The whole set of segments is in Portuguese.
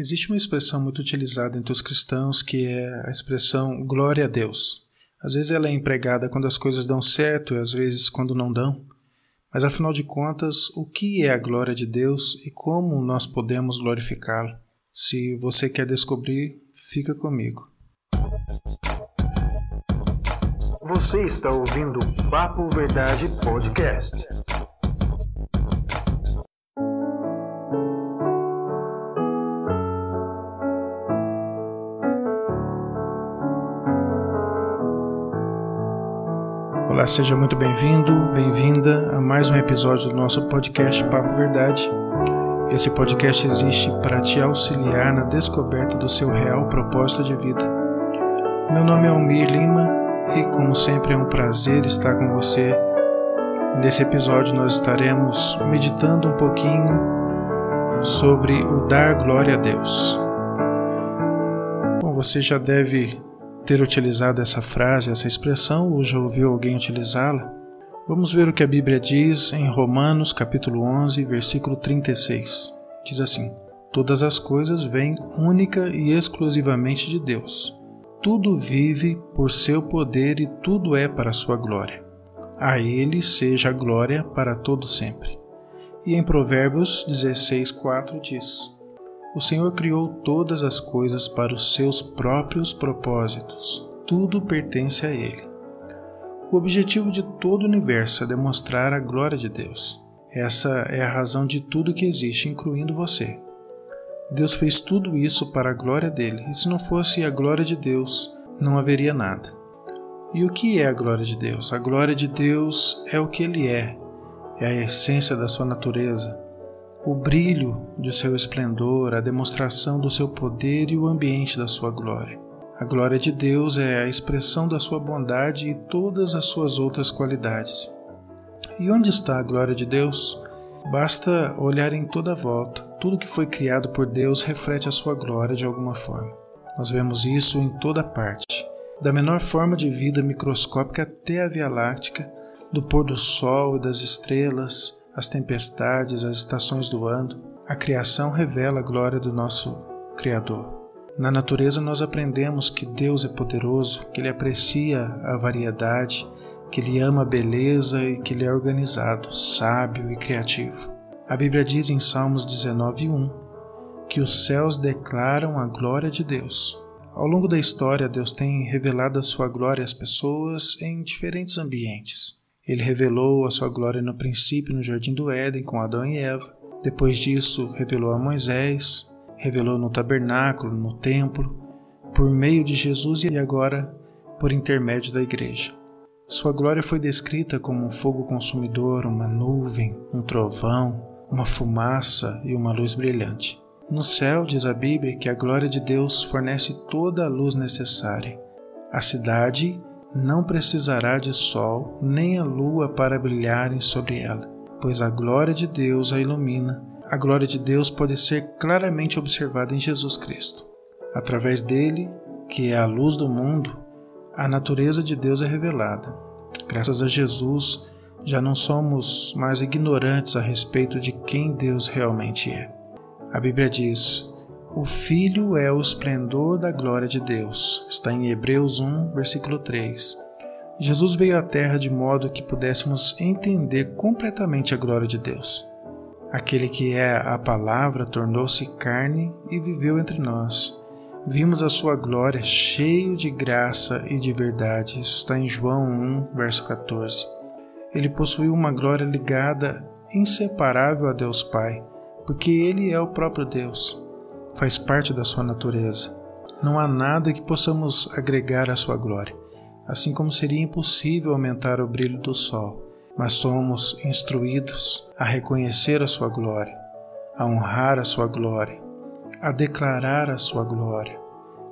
Existe uma expressão muito utilizada entre os cristãos que é a expressão glória a Deus. Às vezes ela é empregada quando as coisas dão certo e às vezes quando não dão. Mas afinal de contas, o que é a glória de Deus e como nós podemos glorificá-lo? Se você quer descobrir, fica comigo. Você está ouvindo Papo Verdade Podcast. Seja muito bem-vindo, bem-vinda a mais um episódio do nosso podcast Papo Verdade. Esse podcast existe para te auxiliar na descoberta do seu real propósito de vida. Meu nome é Almir Lima e, como sempre, é um prazer estar com você. Nesse episódio, nós estaremos meditando um pouquinho sobre o dar glória a Deus. Bom, você já deve ter utilizado essa frase, essa expressão, ou já ouviu alguém utilizá-la, vamos ver o que a Bíblia diz em Romanos capítulo 11, versículo 36. Diz assim: Todas as coisas vêm única e exclusivamente de Deus. Tudo vive por seu poder e tudo é para sua glória. A ele seja a glória para todo sempre. E em Provérbios 16:4 diz: o Senhor criou todas as coisas para os seus próprios propósitos. Tudo pertence a Ele. O objetivo de todo o universo é demonstrar a glória de Deus. Essa é a razão de tudo que existe, incluindo você. Deus fez tudo isso para a glória dele, e se não fosse a glória de Deus, não haveria nada. E o que é a glória de Deus? A glória de Deus é o que ele é, é a essência da sua natureza, o brilho de seu esplendor, a demonstração do seu poder e o ambiente da sua glória. A glória de Deus é a expressão da sua bondade e todas as suas outras qualidades. E onde está a glória de Deus? Basta olhar em toda volta. Tudo que foi criado por Deus reflete a sua glória de alguma forma. Nós vemos isso em toda parte, da menor forma de vida microscópica até a Via Láctea, do pôr do sol e das estrelas, as tempestades, as estações do ano, a criação revela a glória do nosso Criador. Na natureza, nós aprendemos que Deus é poderoso, que Ele aprecia a variedade, que Ele ama a beleza e que Ele é organizado, sábio e criativo. A Bíblia diz em Salmos 19:1 que os céus declaram a glória de Deus. Ao longo da história, Deus tem revelado a sua glória às pessoas em diferentes ambientes. Ele revelou a sua glória no princípio no jardim do Éden com Adão e Eva. Depois disso, revelou a Moisés, revelou no tabernáculo, no templo, por meio de Jesus e agora por intermédio da igreja. Sua glória foi descrita como um fogo consumidor, uma nuvem, um trovão, uma fumaça e uma luz brilhante. No céu, diz a Bíblia, que a glória de Deus fornece toda a luz necessária. A cidade não precisará de sol nem a lua para brilharem sobre ela, pois a glória de Deus a ilumina. A glória de Deus pode ser claramente observada em Jesus Cristo. Através dele, que é a luz do mundo, a natureza de Deus é revelada. Graças a Jesus, já não somos mais ignorantes a respeito de quem Deus realmente é. A Bíblia diz: o Filho é o esplendor da glória de Deus. Está em Hebreus 1, versículo 3. Jesus veio à Terra de modo que pudéssemos entender completamente a glória de Deus. Aquele que é a palavra tornou-se carne e viveu entre nós. Vimos a sua glória cheio de graça e de verdade. Isso está em João 1, verso 14. Ele possuiu uma glória ligada, inseparável a Deus Pai, porque ele é o próprio Deus faz parte da sua natureza. Não há nada que possamos agregar à sua glória, assim como seria impossível aumentar o brilho do sol, mas somos instruídos a reconhecer a sua glória, a honrar a sua glória, a declarar a sua glória,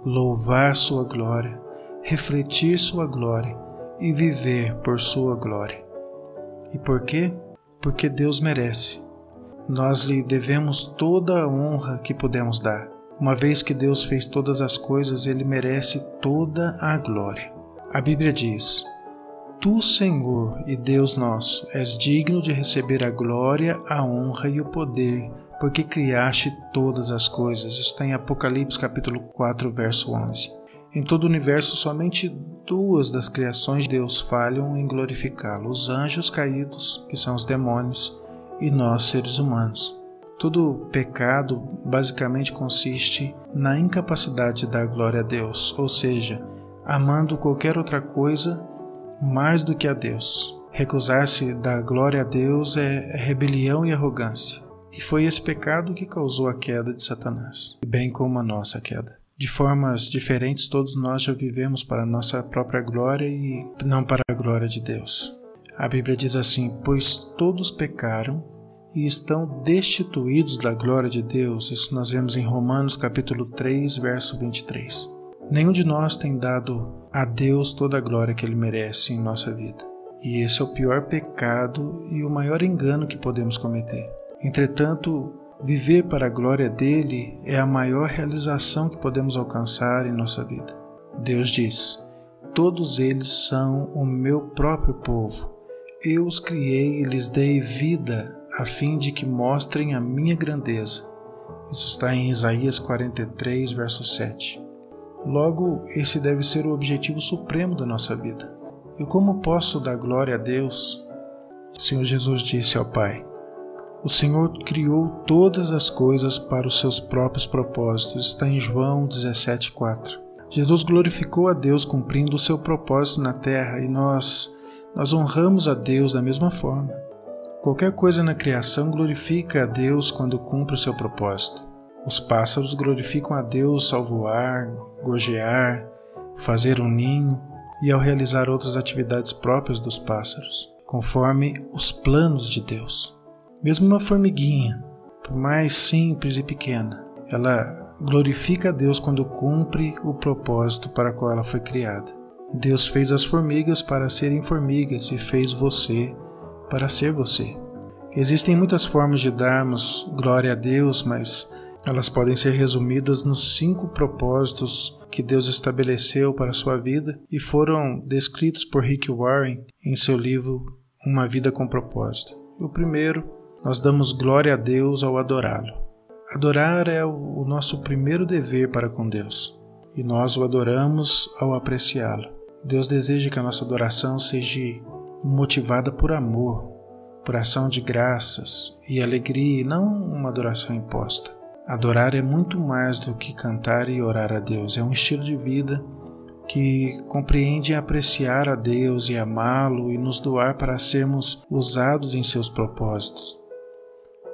louvar sua glória, refletir sua glória e viver por sua glória. E por quê? Porque Deus merece nós lhe devemos toda a honra que podemos dar. Uma vez que Deus fez todas as coisas, ele merece toda a glória. A Bíblia diz: Tu, Senhor e Deus nosso, és digno de receber a glória, a honra e o poder, porque criaste todas as coisas. Está em Apocalipse capítulo 4, verso 11. Em todo o universo, somente duas das criações de Deus falham em glorificá-lo: os anjos caídos, que são os demônios, e nós, seres humanos. Todo pecado basicamente consiste na incapacidade de dar glória a Deus, ou seja, amando qualquer outra coisa mais do que a Deus. Recusar-se da glória a Deus é rebelião e arrogância. E foi esse pecado que causou a queda de Satanás, bem como a nossa queda. De formas diferentes, todos nós já vivemos para a nossa própria glória e não para a glória de Deus. A Bíblia diz assim: Pois todos pecaram e estão destituídos da glória de Deus. Isso nós vemos em Romanos capítulo 3, verso 23. Nenhum de nós tem dado a Deus toda a glória que ele merece em nossa vida. E esse é o pior pecado e o maior engano que podemos cometer. Entretanto, viver para a glória dele é a maior realização que podemos alcançar em nossa vida. Deus diz: Todos eles são o meu próprio povo. Eu os criei e lhes dei vida, a fim de que mostrem a minha grandeza. Isso está em Isaías 43, verso 7. Logo, esse deve ser o objetivo supremo da nossa vida. E como posso dar glória a Deus? O Senhor Jesus disse ao Pai: o Senhor criou todas as coisas para os seus próprios propósitos. Está em João 17:4. Jesus glorificou a Deus cumprindo o seu propósito na terra e nós nós honramos a Deus da mesma forma. Qualquer coisa na criação glorifica a Deus quando cumpre o seu propósito. Os pássaros glorificam a Deus ao voar, gorjear, fazer um ninho e ao realizar outras atividades próprias dos pássaros, conforme os planos de Deus. Mesmo uma formiguinha, por mais simples e pequena, ela glorifica a Deus quando cumpre o propósito para qual ela foi criada. Deus fez as formigas para serem formigas e fez você para ser você. Existem muitas formas de darmos glória a Deus, mas elas podem ser resumidas nos cinco propósitos que Deus estabeleceu para a sua vida e foram descritos por Rick Warren em seu livro Uma Vida com Propósito. O primeiro nós damos glória a Deus ao adorá-lo. Adorar é o nosso primeiro dever para com Deus, e nós o adoramos ao apreciá-lo. Deus deseja que a nossa adoração seja motivada por amor, por ação de graças e alegria, e não uma adoração imposta. Adorar é muito mais do que cantar e orar a Deus, é um estilo de vida que compreende apreciar a Deus e amá-lo e nos doar para sermos usados em seus propósitos.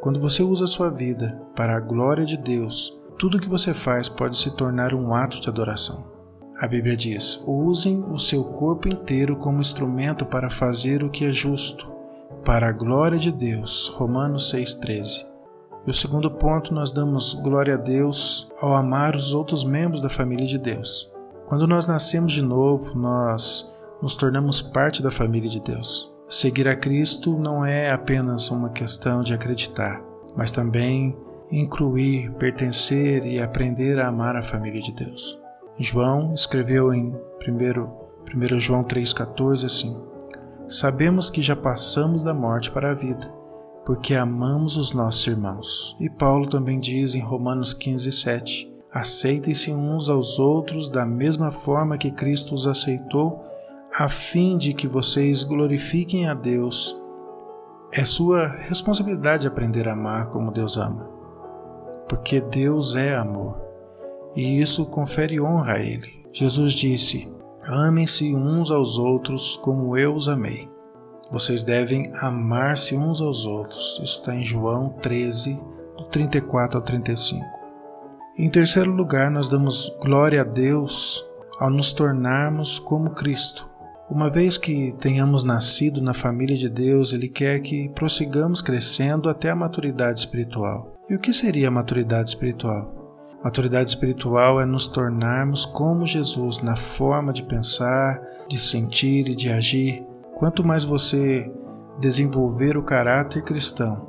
Quando você usa sua vida para a glória de Deus, tudo que você faz pode se tornar um ato de adoração. A Bíblia diz: usem o seu corpo inteiro como instrumento para fazer o que é justo, para a glória de Deus. Romanos 6,13. E o segundo ponto, nós damos glória a Deus ao amar os outros membros da família de Deus. Quando nós nascemos de novo, nós nos tornamos parte da família de Deus. Seguir a Cristo não é apenas uma questão de acreditar, mas também incluir, pertencer e aprender a amar a família de Deus. João escreveu em 1, 1 João 3,14 assim: Sabemos que já passamos da morte para a vida, porque amamos os nossos irmãos. E Paulo também diz em Romanos 15,7: Aceitem-se uns aos outros da mesma forma que Cristo os aceitou a fim de que vocês glorifiquem a Deus. É sua responsabilidade aprender a amar como Deus ama, porque Deus é amor e isso confere honra a Ele. Jesus disse: Amem-se uns aos outros como eu os amei. Vocês devem amar-se uns aos outros. Isso está em João 13, do 34 ao 35. Em terceiro lugar, nós damos glória a Deus ao nos tornarmos como Cristo. Uma vez que tenhamos nascido na família de Deus, Ele quer que prossigamos crescendo até a maturidade espiritual. E o que seria a maturidade espiritual? Maturidade espiritual é nos tornarmos como Jesus na forma de pensar, de sentir e de agir. Quanto mais você desenvolver o caráter cristão,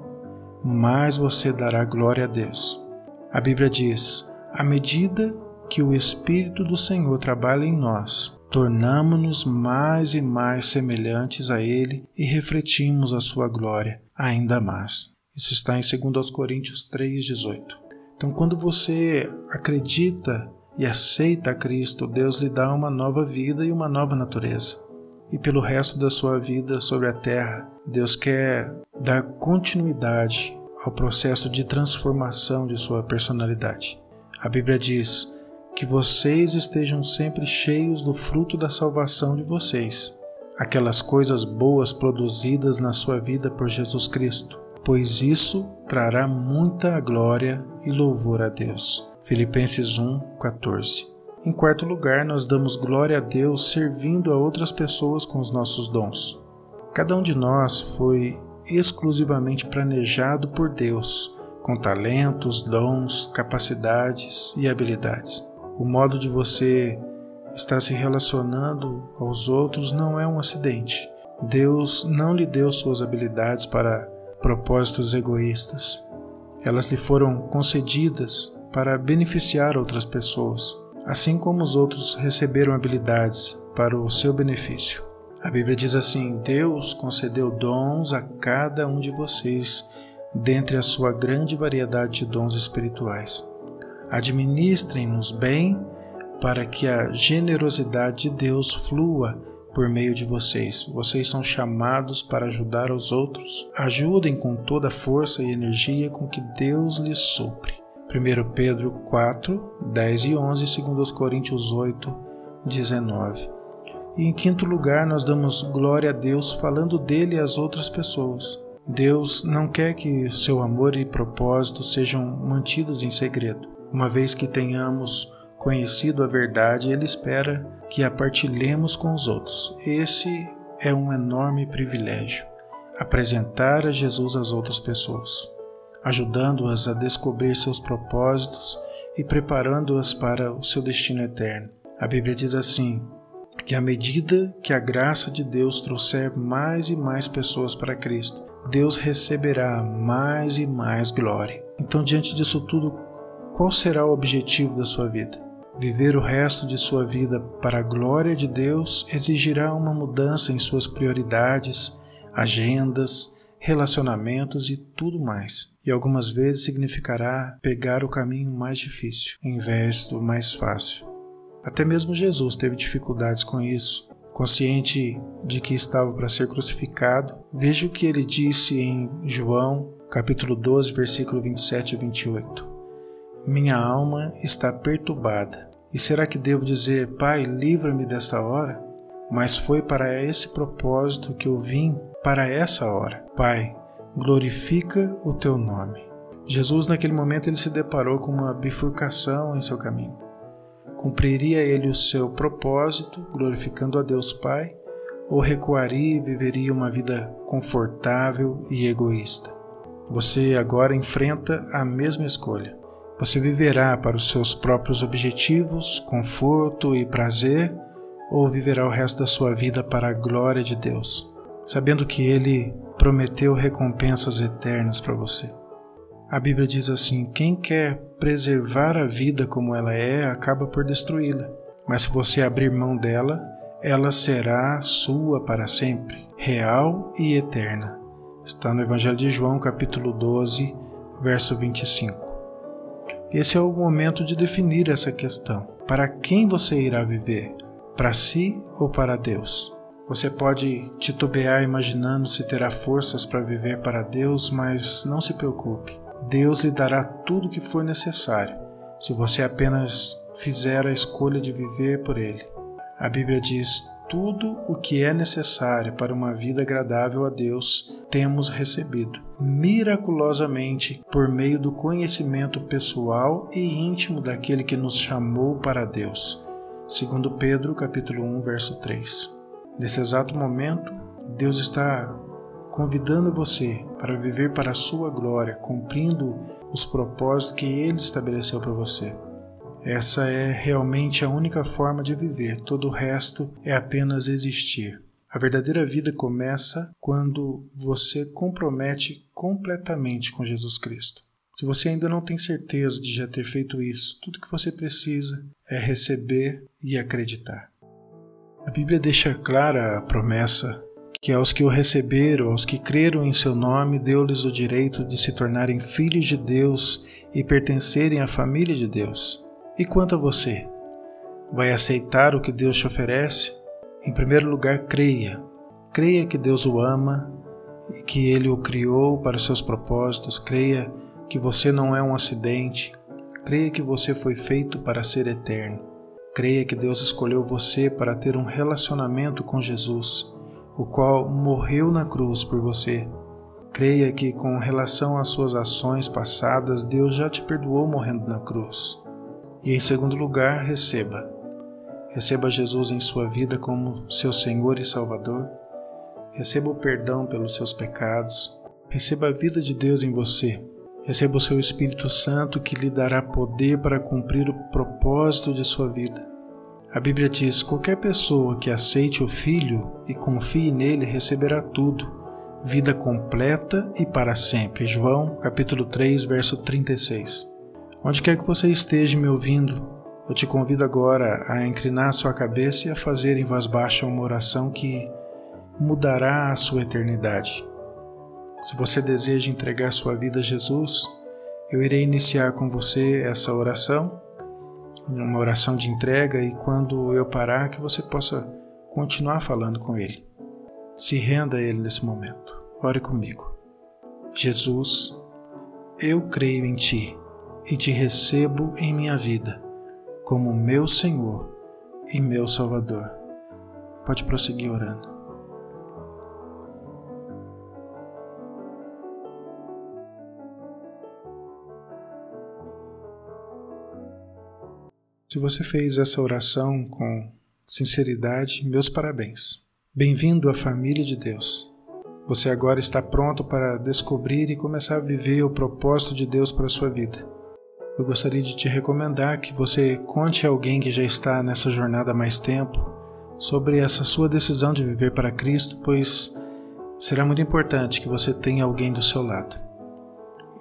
mais você dará glória a Deus. A Bíblia diz: à medida que o Espírito do Senhor trabalha em nós, tornamo-nos mais e mais semelhantes a Ele e refletimos a Sua glória ainda mais. Isso está em 2 Coríntios 3,18. Então, quando você acredita e aceita a Cristo, Deus lhe dá uma nova vida e uma nova natureza. E pelo resto da sua vida sobre a terra, Deus quer dar continuidade ao processo de transformação de sua personalidade. A Bíblia diz que vocês estejam sempre cheios do fruto da salvação de vocês, aquelas coisas boas produzidas na sua vida por Jesus Cristo, pois isso trará muita glória e louvor a Deus. Filipenses 1:14. Em quarto lugar, nós damos glória a Deus servindo a outras pessoas com os nossos dons. Cada um de nós foi exclusivamente planejado por Deus, com talentos, dons, capacidades e habilidades. O modo de você estar se relacionando aos outros não é um acidente. Deus não lhe deu suas habilidades para propósitos egoístas. Elas lhe foram concedidas para beneficiar outras pessoas, assim como os outros receberam habilidades para o seu benefício. A Bíblia diz assim: Deus concedeu dons a cada um de vocês, dentre a sua grande variedade de dons espirituais. Administrem-nos bem, para que a generosidade de Deus flua por meio de vocês. Vocês são chamados para ajudar os outros. Ajudem com toda a força e energia com que Deus lhes supre. 1 Pedro 4, 10 e 11, 2 Coríntios 8, 19. E em quinto lugar, nós damos glória a Deus falando dele às outras pessoas. Deus não quer que seu amor e propósito sejam mantidos em segredo. Uma vez que tenhamos conhecido a verdade, ele espera que a partilhemos com os outros. Esse é um enorme privilégio apresentar a Jesus às outras pessoas, ajudando-as a descobrir seus propósitos e preparando-as para o seu destino eterno. A Bíblia diz assim: que à medida que a graça de Deus trouxer mais e mais pessoas para Cristo, Deus receberá mais e mais glória. Então, diante disso tudo, qual será o objetivo da sua vida? Viver o resto de sua vida para a glória de Deus exigirá uma mudança em suas prioridades, agendas, relacionamentos e tudo mais. E algumas vezes significará pegar o caminho mais difícil em vez do mais fácil. Até mesmo Jesus teve dificuldades com isso. Consciente de que estava para ser crucificado, veja o que ele disse em João, capítulo 12, versículo 27 e 28. Minha alma está perturbada. E será que devo dizer, Pai, livra-me desta hora? Mas foi para esse propósito que eu vim para essa hora. Pai, glorifica o teu nome. Jesus, naquele momento, ele se deparou com uma bifurcação em seu caminho. Cumpriria ele o seu propósito, glorificando a Deus Pai, ou recuaria e viveria uma vida confortável e egoísta? Você agora enfrenta a mesma escolha. Você viverá para os seus próprios objetivos, conforto e prazer, ou viverá o resto da sua vida para a glória de Deus, sabendo que Ele prometeu recompensas eternas para você? A Bíblia diz assim: quem quer preservar a vida como ela é, acaba por destruí-la. Mas se você abrir mão dela, ela será sua para sempre, real e eterna. Está no Evangelho de João, capítulo 12, verso 25. Esse é o momento de definir essa questão. Para quem você irá viver? Para si ou para Deus? Você pode titubear imaginando se terá forças para viver para Deus, mas não se preocupe. Deus lhe dará tudo o que for necessário, se você apenas fizer a escolha de viver por Ele. A Bíblia diz: tudo o que é necessário para uma vida agradável a Deus temos recebido, miraculosamente, por meio do conhecimento pessoal e íntimo daquele que nos chamou para Deus. Segundo Pedro, capítulo 1, verso 3. Nesse exato momento, Deus está convidando você para viver para a sua glória, cumprindo os propósitos que Ele estabeleceu para você. Essa é realmente a única forma de viver, todo o resto é apenas existir. A verdadeira vida começa quando você compromete completamente com Jesus Cristo. Se você ainda não tem certeza de já ter feito isso, tudo que você precisa é receber e acreditar. A Bíblia deixa clara a promessa que aos que o receberam, aos que creram em seu nome, deu-lhes o direito de se tornarem filhos de Deus e pertencerem à família de Deus. E quanto a você? Vai aceitar o que Deus te oferece? Em primeiro lugar, creia. Creia que Deus o ama e que Ele o criou para os seus propósitos. Creia que você não é um acidente. Creia que você foi feito para ser eterno. Creia que Deus escolheu você para ter um relacionamento com Jesus, o qual morreu na cruz por você. Creia que, com relação às suas ações passadas, Deus já te perdoou morrendo na cruz. E em segundo lugar, receba. Receba Jesus em sua vida como seu Senhor e Salvador. Receba o perdão pelos seus pecados. Receba a vida de Deus em você. Receba o seu Espírito Santo que lhe dará poder para cumprir o propósito de sua vida. A Bíblia diz: qualquer pessoa que aceite o Filho e confie nele receberá tudo, vida completa e para sempre. João, capítulo 3, verso 36. Onde quer que você esteja me ouvindo, eu te convido agora a inclinar sua cabeça e a fazer em voz baixa uma oração que mudará a sua eternidade. Se você deseja entregar sua vida a Jesus, eu irei iniciar com você essa oração, uma oração de entrega, e quando eu parar, que você possa continuar falando com Ele. Se renda a Ele nesse momento. Ore comigo. Jesus, eu creio em Ti e te recebo em minha vida como meu Senhor e meu Salvador. Pode prosseguir orando. Se você fez essa oração com sinceridade, meus parabéns. Bem-vindo à família de Deus. Você agora está pronto para descobrir e começar a viver o propósito de Deus para a sua vida eu gostaria de te recomendar que você conte a alguém que já está nessa jornada há mais tempo sobre essa sua decisão de viver para Cristo, pois será muito importante que você tenha alguém do seu lado.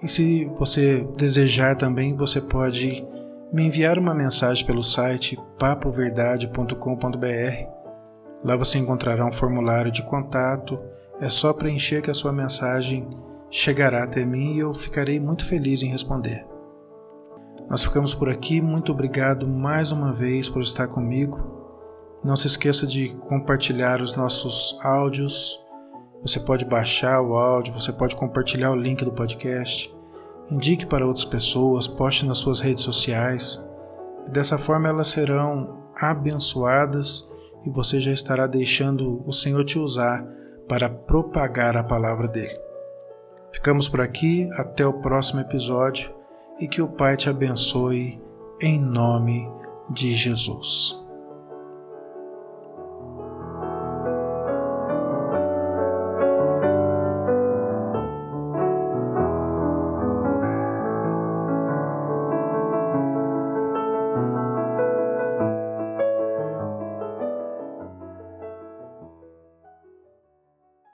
E se você desejar também, você pode me enviar uma mensagem pelo site papoverdade.com.br. Lá você encontrará um formulário de contato. É só preencher que a sua mensagem chegará até mim e eu ficarei muito feliz em responder. Nós ficamos por aqui. Muito obrigado mais uma vez por estar comigo. Não se esqueça de compartilhar os nossos áudios. Você pode baixar o áudio, você pode compartilhar o link do podcast. Indique para outras pessoas, poste nas suas redes sociais. Dessa forma elas serão abençoadas e você já estará deixando o Senhor te usar para propagar a palavra dele. Ficamos por aqui, até o próximo episódio e que o Pai te abençoe em nome de Jesus.